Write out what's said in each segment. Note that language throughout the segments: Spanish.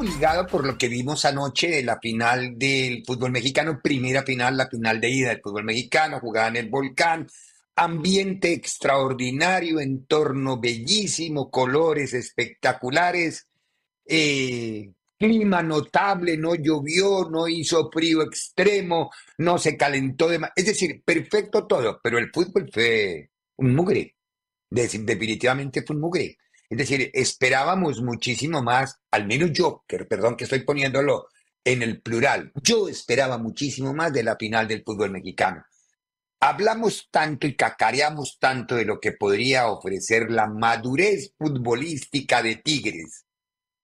Obligado por lo que vimos anoche de la final del fútbol mexicano, primera final, la final de ida del fútbol mexicano, jugada en el volcán, ambiente extraordinario, entorno bellísimo, colores espectaculares, eh, clima notable, no llovió, no hizo frío extremo, no se calentó de más. Es decir, perfecto todo, pero el fútbol fue un mugre. Definitivamente fue un mugre. Es decir, esperábamos muchísimo más, al menos yo, perdón que estoy poniéndolo en el plural, yo esperaba muchísimo más de la final del fútbol mexicano. Hablamos tanto y cacareamos tanto de lo que podría ofrecer la madurez futbolística de Tigres.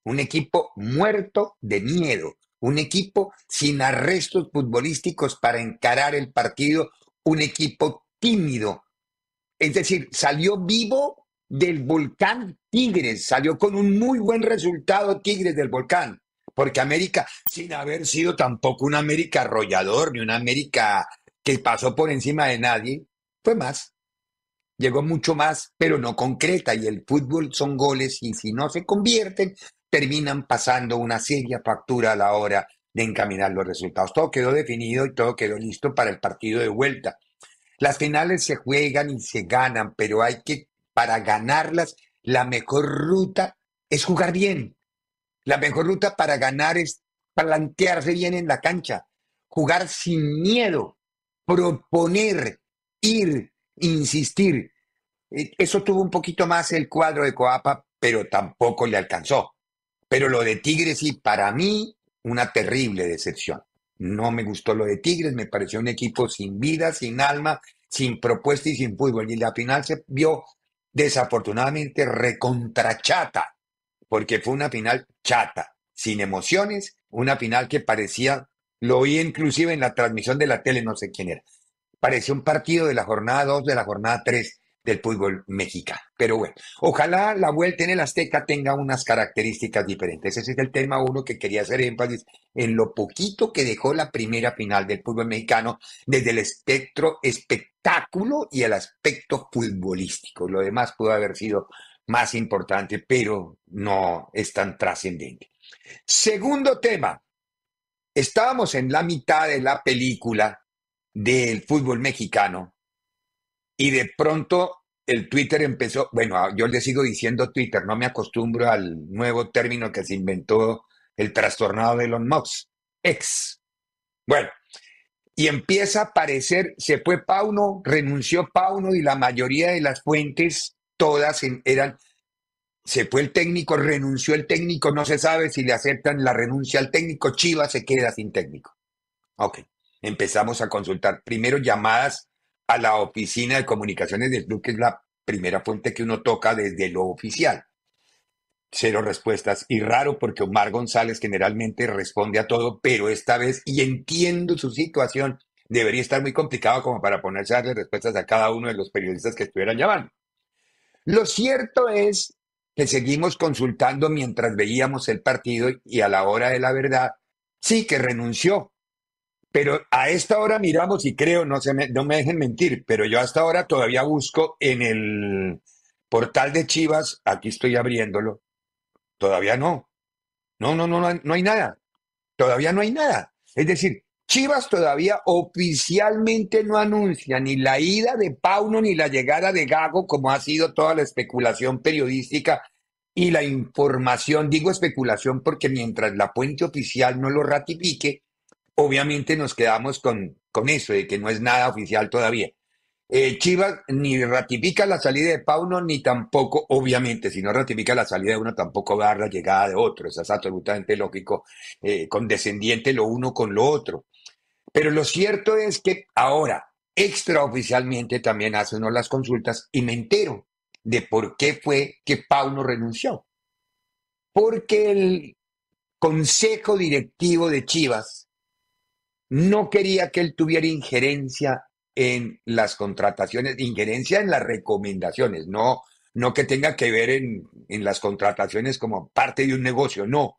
Un equipo muerto de miedo, un equipo sin arrestos futbolísticos para encarar el partido, un equipo tímido. Es decir, salió vivo del volcán Tigres. Salió con un muy buen resultado Tigres del volcán. Porque América, sin haber sido tampoco un América arrollador, ni una América que pasó por encima de nadie, fue más. Llegó mucho más, pero no concreta. Y el fútbol son goles y si no se convierten, terminan pasando una seria factura a la hora de encaminar los resultados. Todo quedó definido y todo quedó listo para el partido de vuelta. Las finales se juegan y se ganan, pero hay que para ganarlas, la mejor ruta es jugar bien. La mejor ruta para ganar es plantearse bien en la cancha, jugar sin miedo, proponer, ir, insistir. E, eso tuvo un poquito más el cuadro de Coapa, pero tampoco le alcanzó. Pero lo de Tigres sí, para mí, una terrible decepción. No me gustó lo de Tigres, me pareció un equipo sin vida, sin alma, sin propuesta y sin fútbol. Y la final se vio desafortunadamente recontrachata, porque fue una final chata, sin emociones, una final que parecía, lo oí inclusive en la transmisión de la tele, no sé quién era, parecía un partido de la jornada 2, de la jornada 3 del fútbol mexicano. Pero bueno, ojalá la vuelta en el Azteca tenga unas características diferentes. Ese es el tema uno que quería hacer énfasis en lo poquito que dejó la primera final del fútbol mexicano desde el espectro espectáculo y el aspecto futbolístico. Lo demás pudo haber sido más importante, pero no es tan trascendente. Segundo tema. Estábamos en la mitad de la película del fútbol mexicano y de pronto el Twitter empezó, bueno, yo le sigo diciendo Twitter, no me acostumbro al nuevo término que se inventó el trastornado de Elon Musk, ex. Bueno, y empieza a aparecer, se fue Pauno, renunció Pauno y la mayoría de las fuentes, todas eran, se fue el técnico, renunció el técnico, no se sabe si le aceptan la renuncia al técnico, Chivas se queda sin técnico. Ok, empezamos a consultar primero llamadas a la oficina de comunicaciones del club, que es la primera fuente que uno toca desde lo oficial. Cero respuestas. Y raro porque Omar González generalmente responde a todo, pero esta vez, y entiendo su situación, debería estar muy complicado como para ponerse a darle respuestas a cada uno de los periodistas que estuvieran llamando. Lo cierto es que seguimos consultando mientras veíamos el partido y a la hora de la verdad, sí que renunció, pero a esta hora miramos y creo, no, se me, no me dejen mentir, pero yo hasta ahora todavía busco en el portal de Chivas, aquí estoy abriéndolo, todavía no. No, no, no, no hay nada. Todavía no hay nada. Es decir, Chivas todavía oficialmente no anuncia ni la ida de Pauno ni la llegada de Gago, como ha sido toda la especulación periodística y la información. Digo especulación porque mientras la puente oficial no lo ratifique, obviamente nos quedamos con, con eso, de que no es nada oficial todavía. Eh, Chivas ni ratifica la salida de Pauno, ni tampoco, obviamente, si no ratifica la salida de uno, tampoco va a dar la llegada de otro. Eso es absolutamente lógico, eh, condescendiente lo uno con lo otro. Pero lo cierto es que ahora, extraoficialmente, también hace uno las consultas y me entero de por qué fue que Pauno renunció. Porque el consejo directivo de Chivas no quería que él tuviera injerencia en las contrataciones, injerencia en las recomendaciones, no, no que tenga que ver en, en las contrataciones como parte de un negocio, no,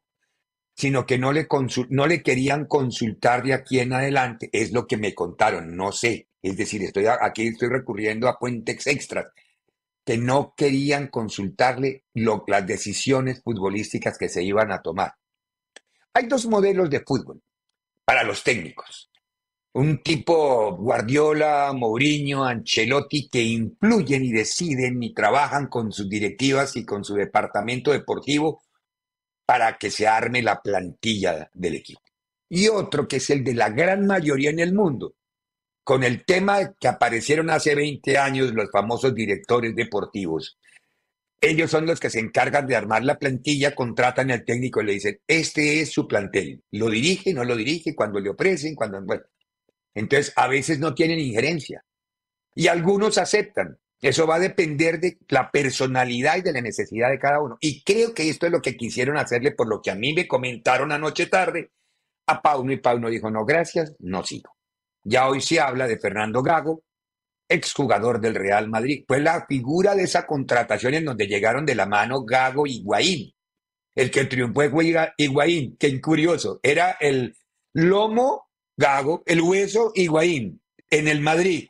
sino que no le, no le querían consultar de aquí en adelante, es lo que me contaron, no sé, es decir, estoy aquí estoy recurriendo a puentes extras, que no querían consultarle las decisiones futbolísticas que se iban a tomar. Hay dos modelos de fútbol para los técnicos un tipo Guardiola, Mourinho, Ancelotti que influyen y deciden y trabajan con sus directivas y con su departamento deportivo para que se arme la plantilla del equipo. Y otro que es el de la gran mayoría en el mundo, con el tema que aparecieron hace 20 años los famosos directores deportivos. Ellos son los que se encargan de armar la plantilla, contratan al técnico y le dicen, este es su plantel. Lo dirige, no lo dirige, cuando le ofrecen, cuando... Bueno, entonces, a veces no tienen injerencia. Y algunos aceptan. Eso va a depender de la personalidad y de la necesidad de cada uno. Y creo que esto es lo que quisieron hacerle, por lo que a mí me comentaron anoche tarde, a Pauno. Y Pauno dijo, no, gracias, no sigo. Ya hoy se habla de Fernando Gago, exjugador del Real Madrid. Fue la figura de esa contratación en donde llegaron de la mano Gago y Higuaín. El que triunfó fue Higuaín, que curioso, era el lomo Gago, el hueso, Higuaín. En el Madrid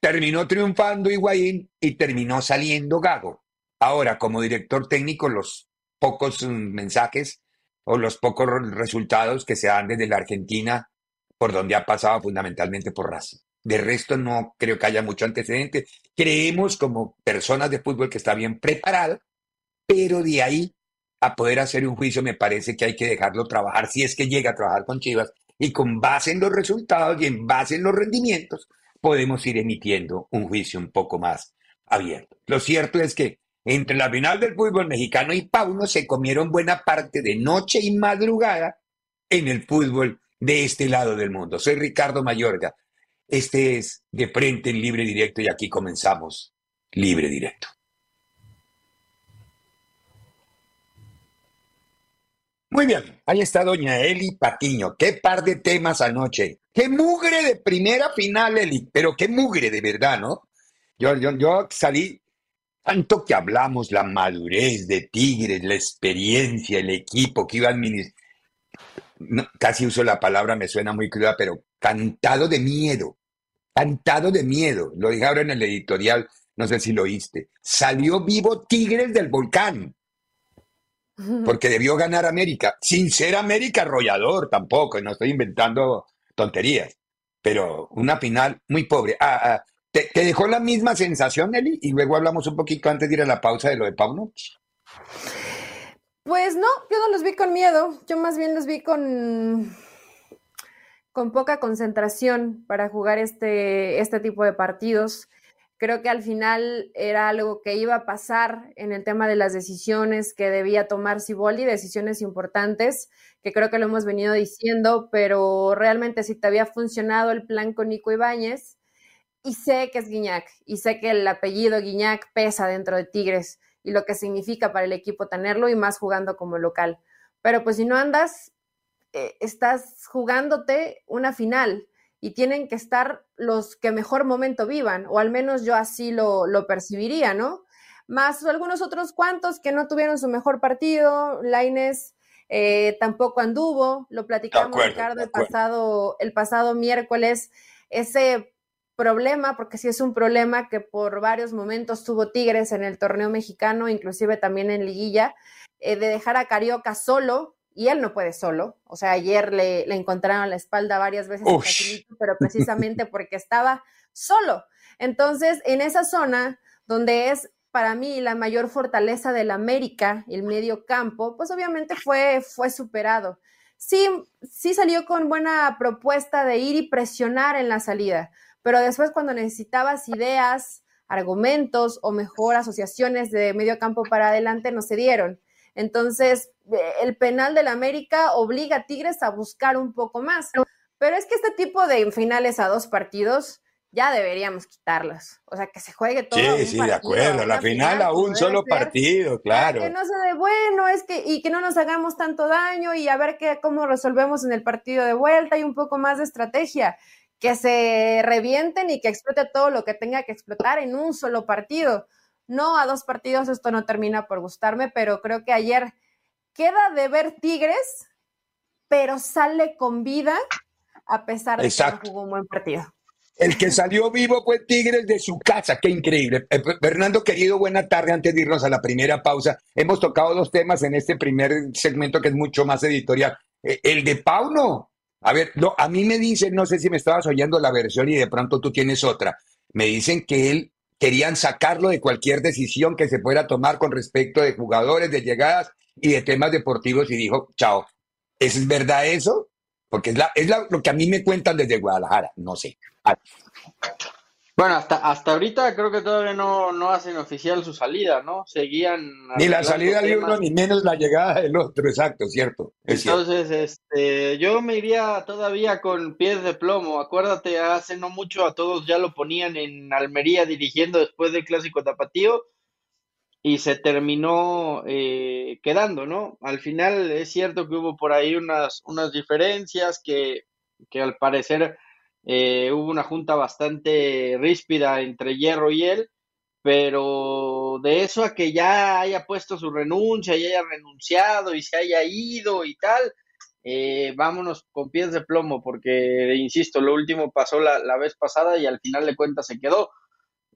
terminó triunfando Higuaín y terminó saliendo Gago. Ahora, como director técnico, los pocos mm, mensajes o los pocos resultados que se dan desde la Argentina, por donde ha pasado fundamentalmente por Racing. De resto, no creo que haya mucho antecedente. Creemos como personas de fútbol que está bien preparado, pero de ahí a poder hacer un juicio me parece que hay que dejarlo trabajar si es que llega a trabajar con Chivas y con base en los resultados y en base en los rendimientos podemos ir emitiendo un juicio un poco más abierto. Lo cierto es que entre la final del fútbol mexicano y Pauno se comieron buena parte de noche y madrugada en el fútbol de este lado del mundo. Soy Ricardo Mayorga. Este es De Frente en Libre Directo y aquí comenzamos Libre Directo. Muy bien, ahí está doña Eli Patiño. Qué par de temas anoche. Qué mugre de primera final, Eli, pero qué mugre de verdad, ¿no? Yo, yo, yo salí, tanto que hablamos, la madurez de Tigres, la experiencia, el equipo que iba a administrar. Casi uso la palabra, me suena muy cruda, pero cantado de miedo, cantado de miedo. Lo dije ahora en el editorial, no sé si lo oíste. Salió vivo Tigres del volcán porque debió ganar América, sin ser América arrollador tampoco, no estoy inventando tonterías, pero una final muy pobre. Ah, ah, ¿te, dejó la misma sensación, Eli? Y luego hablamos un poquito antes de ir a la pausa de lo de. Pues no, yo no los vi con miedo, yo más bien los vi con, con poca concentración para jugar este, este tipo de partidos. Creo que al final era algo que iba a pasar en el tema de las decisiones que debía tomar Siboldi, decisiones importantes, que creo que lo hemos venido diciendo, pero realmente si te había funcionado el plan con Nico Ibáñez, y sé que es Guiñac, y sé que el apellido Guiñac pesa dentro de Tigres y lo que significa para el equipo tenerlo y más jugando como local. Pero pues si no andas, eh, estás jugándote una final y tienen que estar los que mejor momento vivan, o al menos yo así lo, percibiría, ¿no? Más algunos otros cuantos que no tuvieron su mejor partido, Laines eh, tampoco anduvo, lo platicamos Ricardo el pasado, el pasado miércoles, ese problema, porque sí es un problema que por varios momentos tuvo Tigres en el torneo mexicano, inclusive también en liguilla, eh, de dejar a Carioca solo, y él no puede solo. O sea, ayer le, le encontraron la espalda varias veces, pero precisamente porque estaba solo. Entonces, en esa zona donde es para mí la mayor fortaleza del América, el medio campo, pues obviamente fue, fue superado. Sí, sí salió con buena propuesta de ir y presionar en la salida, pero después cuando necesitabas ideas, argumentos o mejor asociaciones de medio campo para adelante no se dieron. Entonces, eh, el penal del América obliga a Tigres a buscar un poco más. Pero es que este tipo de finales a dos partidos ya deberíamos quitarlas. O sea, que se juegue todo. Sí, sí, de acuerdo. La final, a un solo partido, claro. Que no se de bueno, es que, y que no nos hagamos tanto daño y a ver qué, cómo resolvemos en el partido de vuelta y un poco más de estrategia. Que se revienten y que explote todo lo que tenga que explotar en un solo partido. No a dos partidos, esto no termina por gustarme, pero creo que ayer queda de ver Tigres, pero sale con vida a pesar de que no jugó un buen partido. El que salió vivo fue Tigres de su casa, qué increíble. Eh, Fernando, querido, buena tarde. Antes de irnos a la primera pausa, hemos tocado dos temas en este primer segmento que es mucho más editorial. Eh, el de Pauno. A ver, no, a mí me dicen, no sé si me estabas oyendo la versión y de pronto tú tienes otra. Me dicen que él querían sacarlo de cualquier decisión que se pueda tomar con respecto de jugadores, de llegadas y de temas deportivos y dijo, chao. ¿Es verdad eso? Porque es, la, es lo que a mí me cuentan desde Guadalajara, no sé. Bueno, hasta, hasta ahorita creo que todavía no, no hacen oficial su salida, ¿no? Seguían. Ni la salida de uno, ni menos la llegada del otro, exacto, cierto. Entonces, este, yo me iría todavía con pies de plomo. Acuérdate, hace no mucho a todos ya lo ponían en Almería dirigiendo después del clásico tapatío y se terminó eh, quedando, ¿no? Al final es cierto que hubo por ahí unas, unas diferencias que, que al parecer eh, hubo una junta bastante ríspida entre Hierro y él, pero de eso a que ya haya puesto su renuncia y haya renunciado y se haya ido y tal, eh, vámonos con pies de plomo, porque, insisto, lo último pasó la, vez pasada y al final de cuentas se quedó.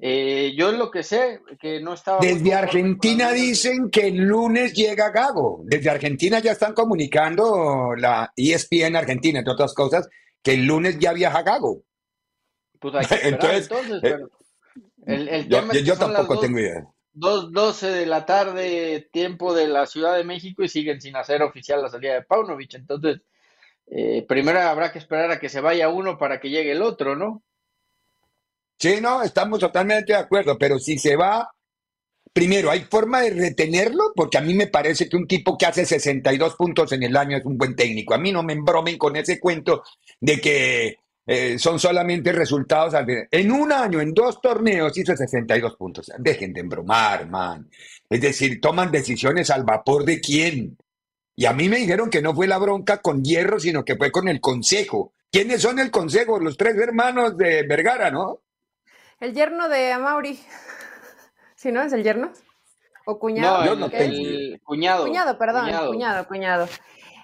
Eh, yo lo que sé, que no estaba... Desde Argentina dicen que el lunes llega Gago. Desde Argentina ya están comunicando la ESPN Argentina, entre otras cosas, que el lunes ya viaja Gago. Pues entonces, pero el, tema yo, tampoco tengo idea. 2.12 de la tarde, tiempo de la Ciudad de México, y siguen sin hacer oficial la salida de Paunovic. Entonces, eh, primero habrá que esperar a que se vaya uno para que llegue el otro, ¿no? Sí, no, estamos totalmente de acuerdo, pero si se va, primero, ¿hay forma de retenerlo? Porque a mí me parece que un tipo que hace 62 puntos en el año es un buen técnico. A mí no me embromen con ese cuento de que eh, son solamente resultados. En un año, en dos torneos, hizo 62 puntos. Dejen de embromar, man. Es decir, toman decisiones al vapor de quién. Y a mí me dijeron que no fue la bronca con Hierro, sino que fue con el consejo. ¿Quiénes son el consejo? Los tres hermanos de Vergara, ¿no? El yerno de Amauri. ¿Sí, no? ¿Es el yerno? ¿O cuñado? No, el, cuñado. Cuñado, perdón, cuñado. cuñado,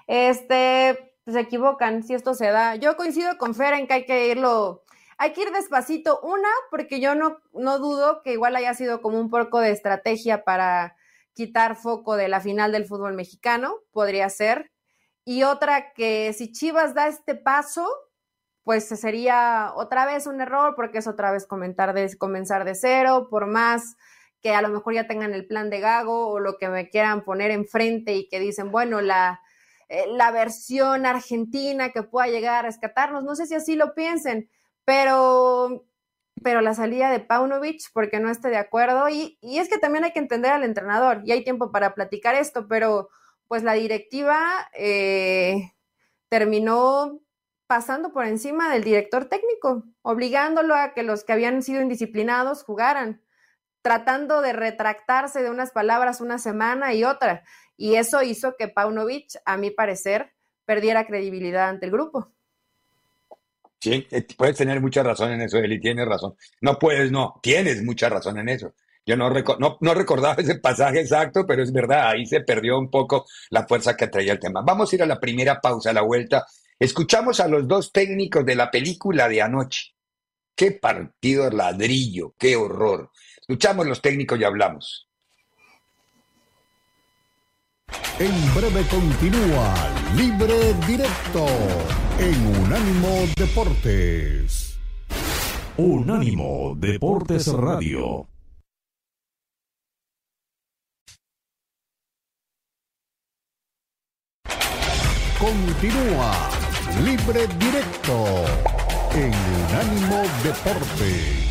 Este, se equivocan si esto se da. Yo coincido con Fer en que hay que irlo, hay que ir despacito. Una, porque yo no, no dudo que igual haya sido como un poco de estrategia para quitar foco de la final del fútbol mexicano, podría ser. Y otra, que si Chivas da este paso, pues sería otra vez un error porque es otra vez comentar de, comenzar de cero, por más que a lo mejor ya tengan el plan de Gago o lo que me quieran poner enfrente y que dicen, bueno, la, eh, la versión argentina que pueda llegar a rescatarnos, no sé si así lo piensen, pero, pero la salida de Paunovic, porque no esté de acuerdo, y, y es que también hay que entender al entrenador, y hay tiempo para platicar esto, pero pues la directiva eh, terminó pasando por encima del director técnico, obligándolo a que los que habían sido indisciplinados jugaran tratando de retractarse de unas palabras una semana y otra. Y eso hizo que Paunovic, a mi parecer, perdiera credibilidad ante el grupo. Sí, eh, puedes tener mucha razón en eso, Eli, tienes razón. No puedes, no, tienes mucha razón en eso. Yo no, no, no, recordaba ese pasaje exacto, pero es verdad, ahí se perdió un poco la fuerza que traía el tema. Vamos a ir a la primera pausa, a la vuelta. Escuchamos a los dos técnicos de la película de anoche. Qué partido ladrillo, qué horror. Escuchamos los técnicos y hablamos. En breve continúa Libre Directo en Unánimo Deportes. Unánimo Deportes Radio. Continúa Libre Directo en Unánimo Deportes.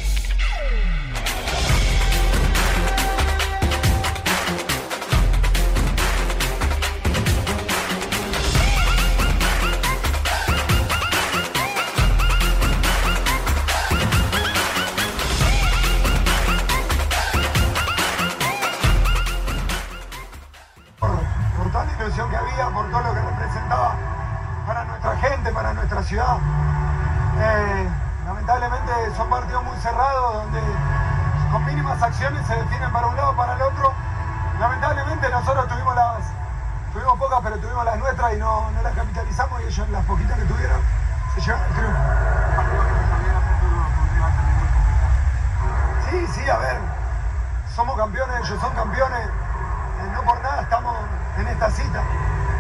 Esta cita.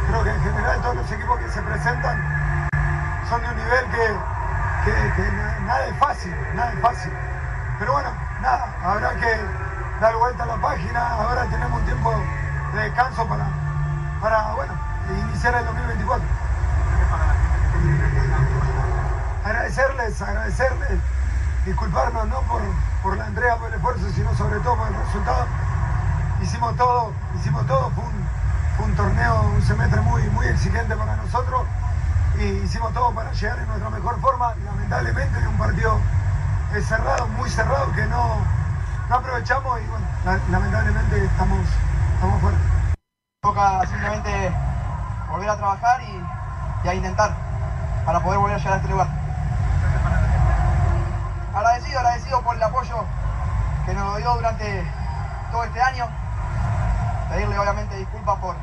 Creo que en general todos los equipos que se presentan son de un nivel que, que- que na- nada es fácil, nada es fácil. Pero bueno, nada, habrá que dar vuelta a la página, ahora tenemos un tiempo de descanso para, para bueno, iniciar el 2024. Agradecerles, agradecerles, disculparnos no por, por la entrega, por el esfuerzo, sino sobre todo por el resultado hicimos todo, hicimos todo, fue un torneo, un semestre muy, muy exigente para nosotros y hicimos todo para llegar en nuestra mejor forma. Lamentablemente un partido cerrado, muy cerrado, que no, no aprovechamos y bueno, la- lamentablemente estamos, estamos fuera. Toca simplemente volver a trabajar y a intentar para poder volver a llegar a este lugar. Agradecido, agradecido por el apoyo que nos dio durante todo este año. Pedirle obviamente disculpas por,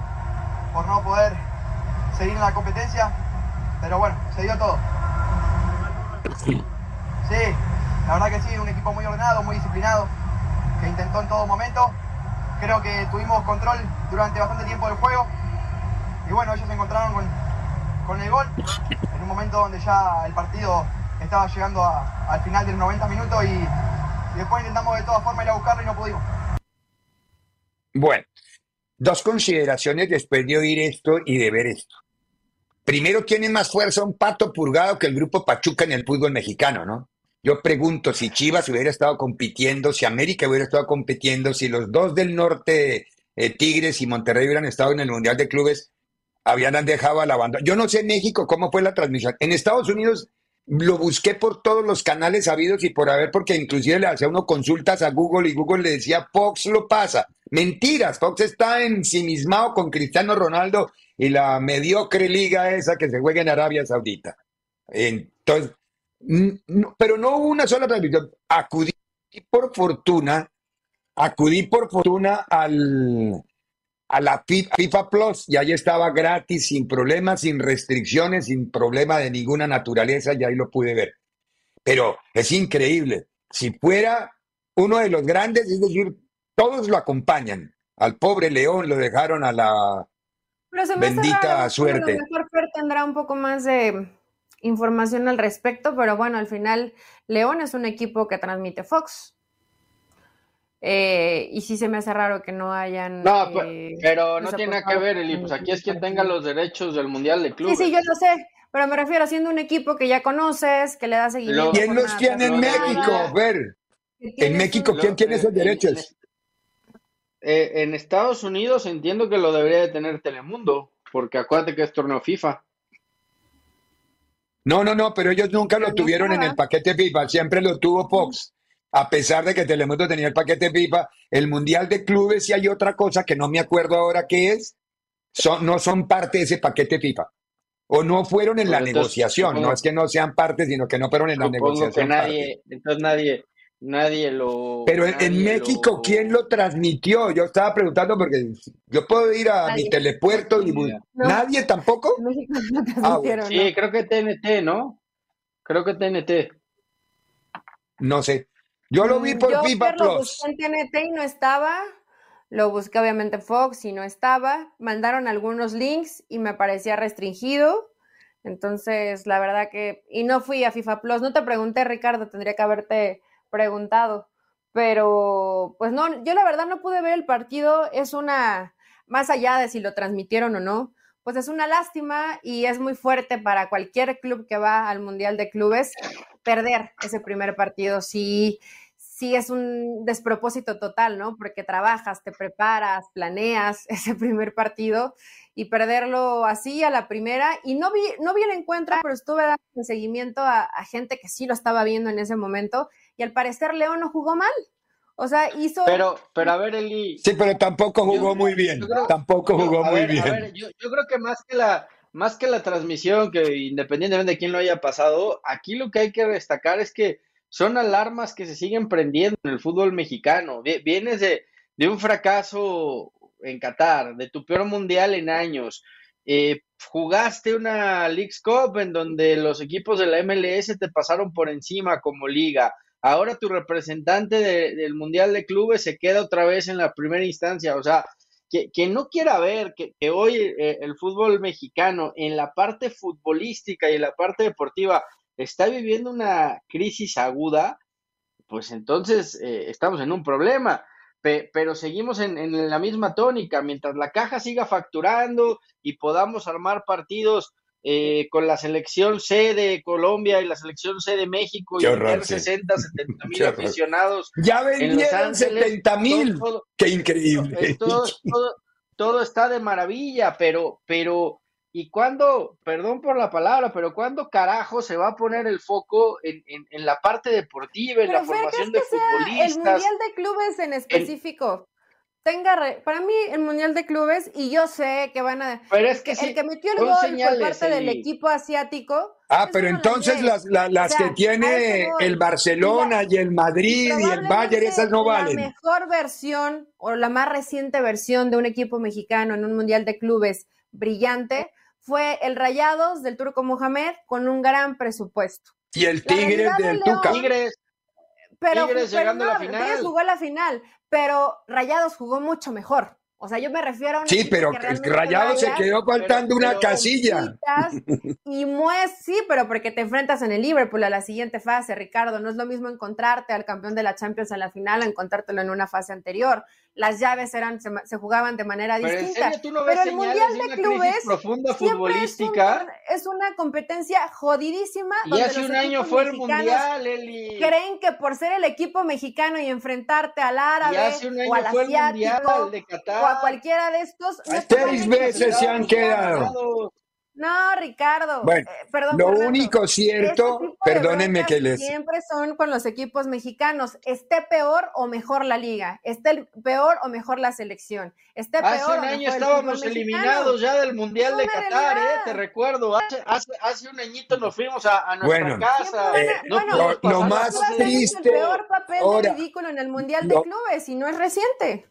por no poder seguir en la competencia, pero bueno, se dio todo. Sí, la verdad que sí, un equipo muy ordenado, muy disciplinado, que intentó en todo momento. Creo que tuvimos control durante bastante tiempo del juego. Y bueno, ellos se encontraron con, con el gol en un momento donde ya el partido estaba llegando a- al final del 90 minutos y después intentamos de todas formas ir a buscarlo y no pudimos. Bueno, dos consideraciones después de oír esto y de ver esto. Primero, tiene más fuerza un pato purgado que el grupo Pachuca en el fútbol mexicano, ¿no? Yo pregunto si Chivas hubiera estado compitiendo, si América hubiera estado compitiendo, si los dos del norte, eh, Tigres y Monterrey hubieran estado en el Mundial de Clubes, habían dejado a la banda. Yo no sé en México cómo fue la transmisión. En Estados Unidos lo busqué por todos los canales sabidos y por haber, porque inclusive le hacía uno consultas a Google y Google le decía, Fox lo pasa. Mentiras, Fox está ensimismado con Cristiano Ronaldo y la mediocre liga esa que se juega en Arabia Saudita. Entonces, pero no hubo una sola transmisión. Acudí por fortuna, acudí por fortuna al, a la Fi- FIFA Plus y ahí estaba gratis, sin problemas, sin restricciones, sin problema de ninguna naturaleza y ahí lo pude ver. Pero es increíble. Si fuera uno de los grandes, es decir, todos lo acompañan. Al pobre León lo dejaron a la... Pero se me hace Bendita raro, suerte. A lo mejor Fer tendrá un poco más de información al respecto, pero bueno, al final León es un equipo que transmite Fox. Eh, y sí se me hace raro que no hayan. No, eh, pe- pero no pues, tiene nada que ver, Eli. Pues aquí es quien en- tenga los derechos del Mundial de Sí, Clubes. sí, yo lo sé, pero me refiero siendo un equipo que ya conoces, que le da seguimiento. ¿Quién los tiene en México? Ver, en México, ¿quién tiene esos derechos? Eh, en Estados Unidos entiendo que lo debería de tener Telemundo, porque acuérdate que es torneo FIFA. No, no, no, pero ellos nunca lo no tuvieron en el paquete FIFA, siempre lo tuvo Fox. A pesar de que Telemundo tenía el paquete FIFA, el Mundial de Clubes y hay otra cosa que no me acuerdo ahora qué es, son, no son parte de ese paquete FIFA. O no fueron en la entonces, negociación, supongo- no es que no sean parte, sino que no fueron en la Supongo que negociación. parte. nadie, entonces nadie, nadie lo. Pero en, México, lo- ¿quién lo transmitió? Yo estaba preguntando porque yo puedo ir a mi telepuerto y No. nadie tampoco. En México no Ah, Sí, ¿no? creo que TNT, ¿no? Creo que TNT. no sé. Yo lo vi Mm, por yo FIFA ayer lo Plus. busqué en TNT y no estaba. Lo busqué obviamente en Fox y no estaba. Mandaron algunos links y me parecía restringido. Entonces, la verdad que... Y no fui a FIFA Plus. No te pregunté, Ricardo, tendría que haberte preguntado. Pero, pues no, yo la verdad no pude ver el partido. Es una... Más allá de si lo transmitieron o no, pues es una lástima y es muy fuerte para cualquier club que va al Mundial de Clubes perder ese primer partido. Sí, sí es un despropósito total, ¿no? Porque trabajas, te preparas, planeas ese primer partido y perderlo así a la primera. Y no vi, no vi el encuentro, pero estuve dando seguimiento a, a gente que sí lo estaba viendo en ese momento y al parecer León no jugó mal. O sea, hizo... Pero, pero a ver, Eli, Sí, pero tampoco jugó Yo- muy bien. creo- Tampoco No, jugó a muy ver, a bien. ver, yo, yo creo que más que la más que la transmisión, que independientemente de quién lo haya pasado, aquí lo que hay que destacar es que son alarmas que se siguen prendiendo en el fútbol mexicano. Vi- Vienes de, de un fracaso en Qatar, de tu peor mundial en años. Eh, jugaste una Leagues Cup en donde los equipos de la MLS te pasaron por encima como liga. Ahora tu representante de- del Mundial de Clubes se queda otra vez en la primera instancia. O sea, que, no quiera ver que, hoy eh, el fútbol mexicano en la parte futbolística y en la parte deportiva está viviendo una crisis aguda, pues entonces eh, estamos en un problema. Pe- pero seguimos en la misma tónica, mientras la caja siga facturando y podamos armar partidos eh, con la selección C de Colombia y la selección C de México y horror, tener sí. 60, 70 mil aficionados Ya en Los vendieron Ángeles, 70 mil. Qué increíble. todo, todo, todo está de maravilla, pero, pero, ¿y cuándo, perdón por la palabra, pero cuándo carajo se va a poner el foco en, en, en la parte deportiva, en Pero la formación ¿crees de que sea el futbolistas? Mundial de Clubes en específico? Tenga re- para mí el Mundial de Clubes, y yo sé que van a... Pero es que el sí, que metió el gol por señales, parte del equipo asiático... Ah, pero entonces las, la- las O sea, que tiene el Barcelona y el Madrid y el Bayern, esas no La valen. mejor versión o la más reciente versión de un equipo mexicano en un mundial de clubes brillante fue el Rayados del Turco Mohamed con un gran presupuesto. Y el La Tigres del Tuca. Tigres, Pero, Tigres pero llegando a la final. Tigres jugó a la final, pero Rayados jugó mucho mejor. O sea, yo me refiero a un Sí, pero que el realmente Rayado se quedó faltando una casilla. Y mues, sí, pero porque te enfrentas en el Liverpool a la siguiente fase, Ricardo. No es lo mismo encontrarte al campeón de la Champions en la final a encontrártelo en una fase anterior. Las llaves eran, se, se jugaban de manera pero en distinta. serio tú no ves Pero el Mundial de Clubes profunda Siempre es, un futbolística. es una competencia jodidísima. Y donde hace los un año fue el mundial, Eli. Creen que por ser el equipo mexicano y enfrentarte al árabe o al asiático mundial o a cualquiera de estos, no Seis veces se han quedado. No, Ricardo. Bueno, eh, perdón, Lo Fernando. único Este cierto, de perdónenme que les... Siempre son con los equipos mexicanos. Esté peor o mejor la liga. Esté peor o mejor la selección. Esté peor Hace o un año estábamos eliminados ya del Mundial de Es una Qatar, ¿eh? Te recuerdo, hace, hace, hace un añito nos fuimos a, a nuestra Bueno, casa. Eh, no bueno, lo- lo más triste el peor papel ahora- de ridículo en el Mundial lo- de Clubes y no es reciente.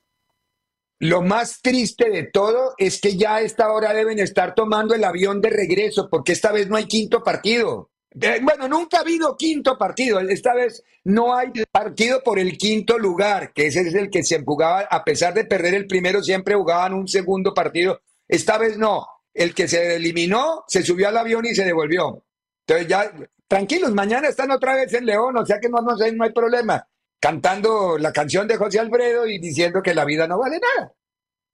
Lo más triste de todo es que ya a esta hora deben estar tomando el avión de regreso, porque esta vez no hay quinto partido. Bueno, nunca ha habido quinto partido. Esta vez no hay partido por el quinto lugar, que ese es el que se jugaba, a pesar de perder el primero, siempre jugaban un segundo partido. Esta vez no. El que se eliminó se subió al avión y se devolvió. Entonces ya, tranquilos, mañana están otra vez en León, o sea que no, no, no hay problema. Cantando la canción de José Alfredo y diciendo que la vida no vale nada.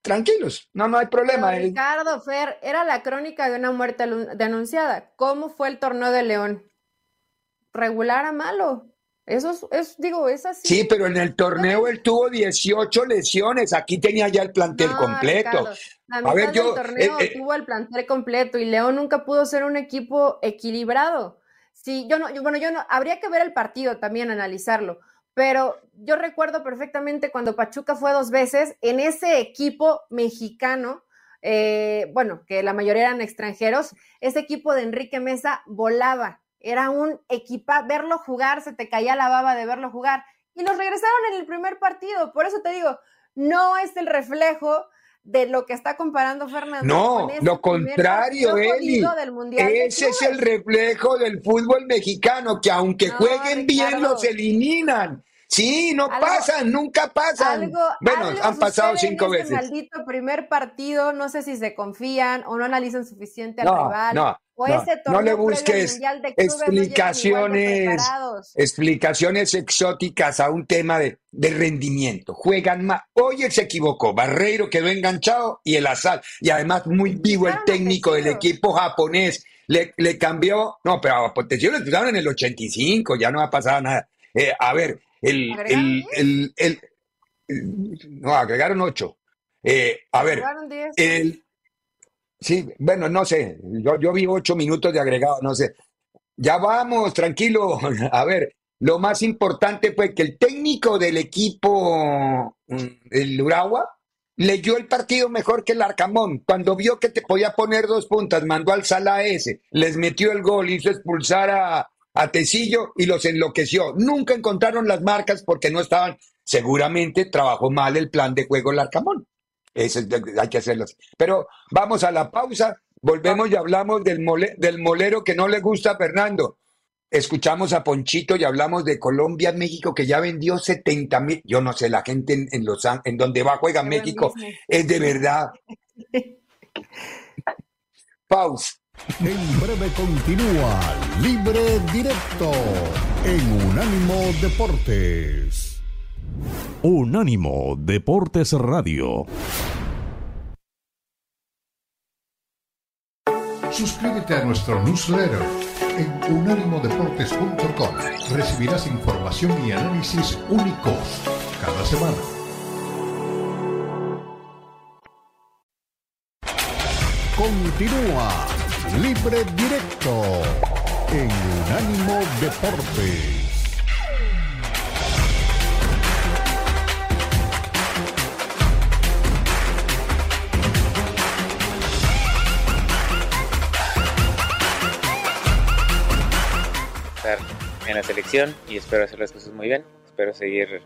Tranquilos, no, no hay problema. Pero, eh. Ricardo, Fer, era la crónica de una muerte denunciada. ¿Cómo fue el torneo de León? ¿Regular a malo? Eso es, es- digo, es así. Sí, pero en el torneo él tuvo 18 lesiones. Aquí tenía ya el plantel No, completo. Ricardo, la A ver, yo, torneo eh, eh, tuvo el plantel completo y León nunca pudo ser un equipo equilibrado. Sí, yo no, yo- bueno, yo no, habría que ver el partido también, analizarlo, pero yo recuerdo perfectamente cuando Pachuca fue dos veces en ese equipo mexicano, eh, bueno, que la mayoría eran extranjeros, ese equipo de Enrique Mesa volaba, era un equipa, verlo jugar, se te caía la baba de verlo jugar, y los regresaron en el primer partido, por eso te digo, no es el reflejo de lo que está comparando Fernando. No, lo contrario, Eli. Ese es el reflejo del fútbol mexicano, que aunque jueguen bien, los eliminan. Sí, no pasan, nunca pasan. bueno, han pasado cinco este veces. maldito primer partido, no sé si se confían o no analizan suficiente al rival. No, o ese no le busques explicaciones, explicaciones exóticas a un tema de, de rendimiento. Juegan más. Oye, se equivocó. Barreiro quedó enganchado y el Azal. Y además muy vivo el técnico del equipo japonés. Le, le cambió. No, pero a Potencio lo en el 85, ya no ha pasado nada. Eh, a ver, el, el, el, no, agregaron ocho. Eh, a ver, el, sí, bueno, no sé, yo, yo vi ocho minutos de agregado, no sé. Ya vamos, tranquilo. A ver, lo más importante fue que el técnico del equipo, mm, el Uragua, leyó el partido mejor que el Arcamón. Cuando vio que te podía poner dos puntas, mandó al Sala ese, les metió el gol, hizo expulsar a, a Tecillo y los enloqueció. Nunca encontraron las marcas porque no estaban, seguramente trabajó mal el plan de juego el Arcamón. Eso hay que hacerlo. Pero vamos a la pausa, volvemos y hablamos del, del molero que no le gusta a Fernando. Escuchamos a Ponchito y hablamos de Colombia, México, que ya vendió 70 mil. Yo no sé, la gente en, en, los, en donde va juega México es de verdad. Pausa. En breve continúa Libre Directo en Unánimo Deportes. Unánimo Deportes Radio. Suscríbete a nuestro newsletter en unánimodeportes.com. Recibirás información y análisis únicos cada semana. Continúa Libre Directo en Unánimo Deportes. Estar en la selección y espero hacer las cosas muy bien. Espero seguir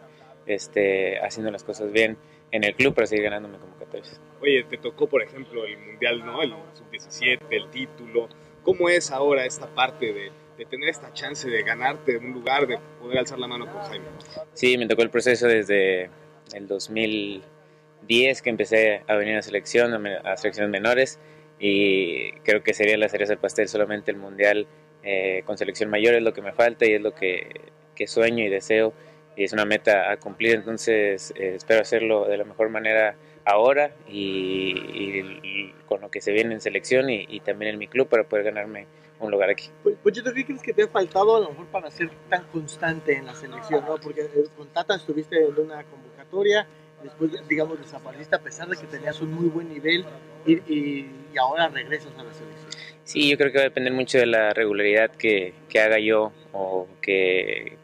este, haciendo las cosas bien en el club para seguir ganándome convocatorias. Oye, te tocó, por ejemplo, el Mundial, ¿no? El Sub-17, el título. ¿Cómo es ahora esta parte de, de, tener esta chance de ganarte un lugar, de poder alzar la mano con Jaime? Sí, me tocó el proceso desde el 2010 que empecé a venir a selección, a selecciones menores, y creo que sería la cereza del pastel solamente el Mundial eh, con selección mayor es lo que me falta y es lo que, que sueño y deseo y es una meta a cumplir, entonces eh, espero hacerlo de la mejor manera ahora y, con lo que se viene en selección y, también en mi club para poder ganarme un lugar aquí. Pues, ¿qué crees que te ha faltado a lo mejor para ser tan constante en la selección? ¿no? Porque eh, con Tata estuviste en una convocatoria, después, digamos, desapareciste a pesar de que tenías un muy buen nivel y, y, ahora regresas a la selección. Sí, yo creo que va a depender mucho de la regularidad que, que haga yo o que,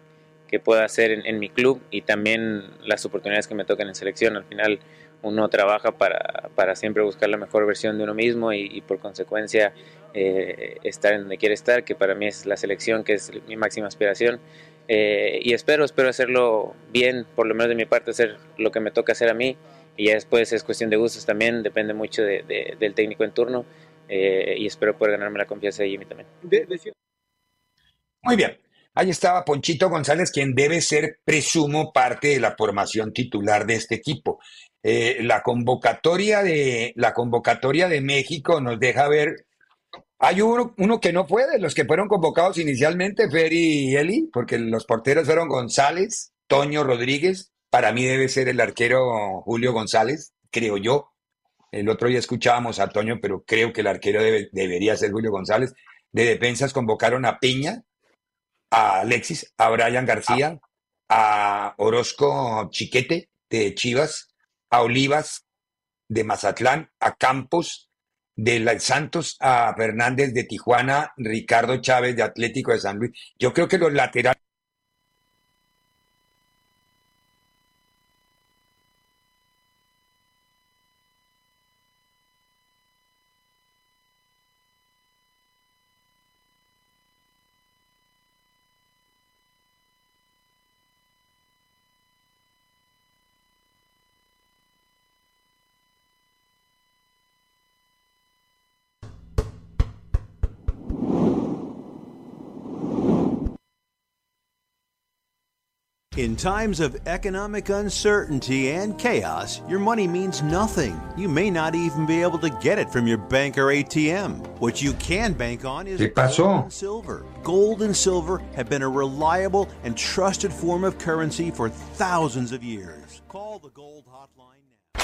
que pueda hacer en, mi club y también las oportunidades que me tocan en selección. Al final uno trabaja para, para siempre buscar la mejor versión de uno mismo y, por consecuencia eh, estar en donde quiere estar, que para mí es la selección, que es mi máxima aspiración. Eh, y espero, espero hacerlo bien, por lo menos de mi parte, hacer lo que me toca hacer a mí. Y ya después es cuestión de gustos también, depende mucho de, del técnico en turno. Eh, y espero poder ganarme la confianza de Jimmy también. Muy bien. Ahí estaba Ponchito González, quien debe ser, presumo, parte de la formación titular de este equipo. Eh, la, convocatoria de, la convocatoria de México nos deja ver. Hay uno, que no fue de los que fueron convocados inicialmente, Ferry y Eli, porque los porteros fueron González, Toño Rodríguez. Para mí debe ser el arquero Julio González, creo yo. El otro día escuchábamos a Toño, pero creo que el arquero debería ser Julio González. De defensas convocaron a Peña, a Alexis, a Brian García, a Orozco Chiquete de Chivas, a Olivas de Mazatlán, a Campos de Santos, a Fernández de Tijuana, Ricardo Chávez de Atlético de San Luis. Yo creo que los laterales In times of economic uncertainty and chaos, your money means nothing. You may not even be able to get it from your bank or ATM. What you can bank on is gold and silver. Gold and silver have been a reliable and trusted form of currency for thousands of years. Call the Gold Hotline now.